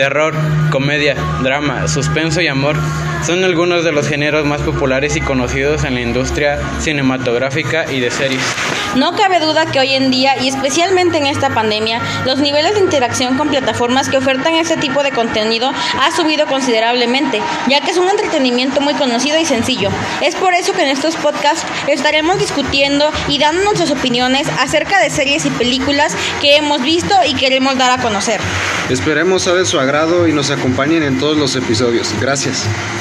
Terror, comedia, drama, suspenso y amor son algunos de los géneros más populares y conocidos en la industria cinematográfica y de series. No cabe duda que hoy en día, y especialmente en esta pandemia, los niveles de interacción con plataformas que ofertan este tipo de contenido ha subido considerablemente, ya que es un entretenimiento muy conocido y sencillo. Es por eso que en estos podcasts estaremos discutiendo y dando nuestras opiniones acerca de series y películas que hemos visto y queremos dar a conocer. Esperemos sea de su agrado y nos acompañen en todos los episodios. Gracias.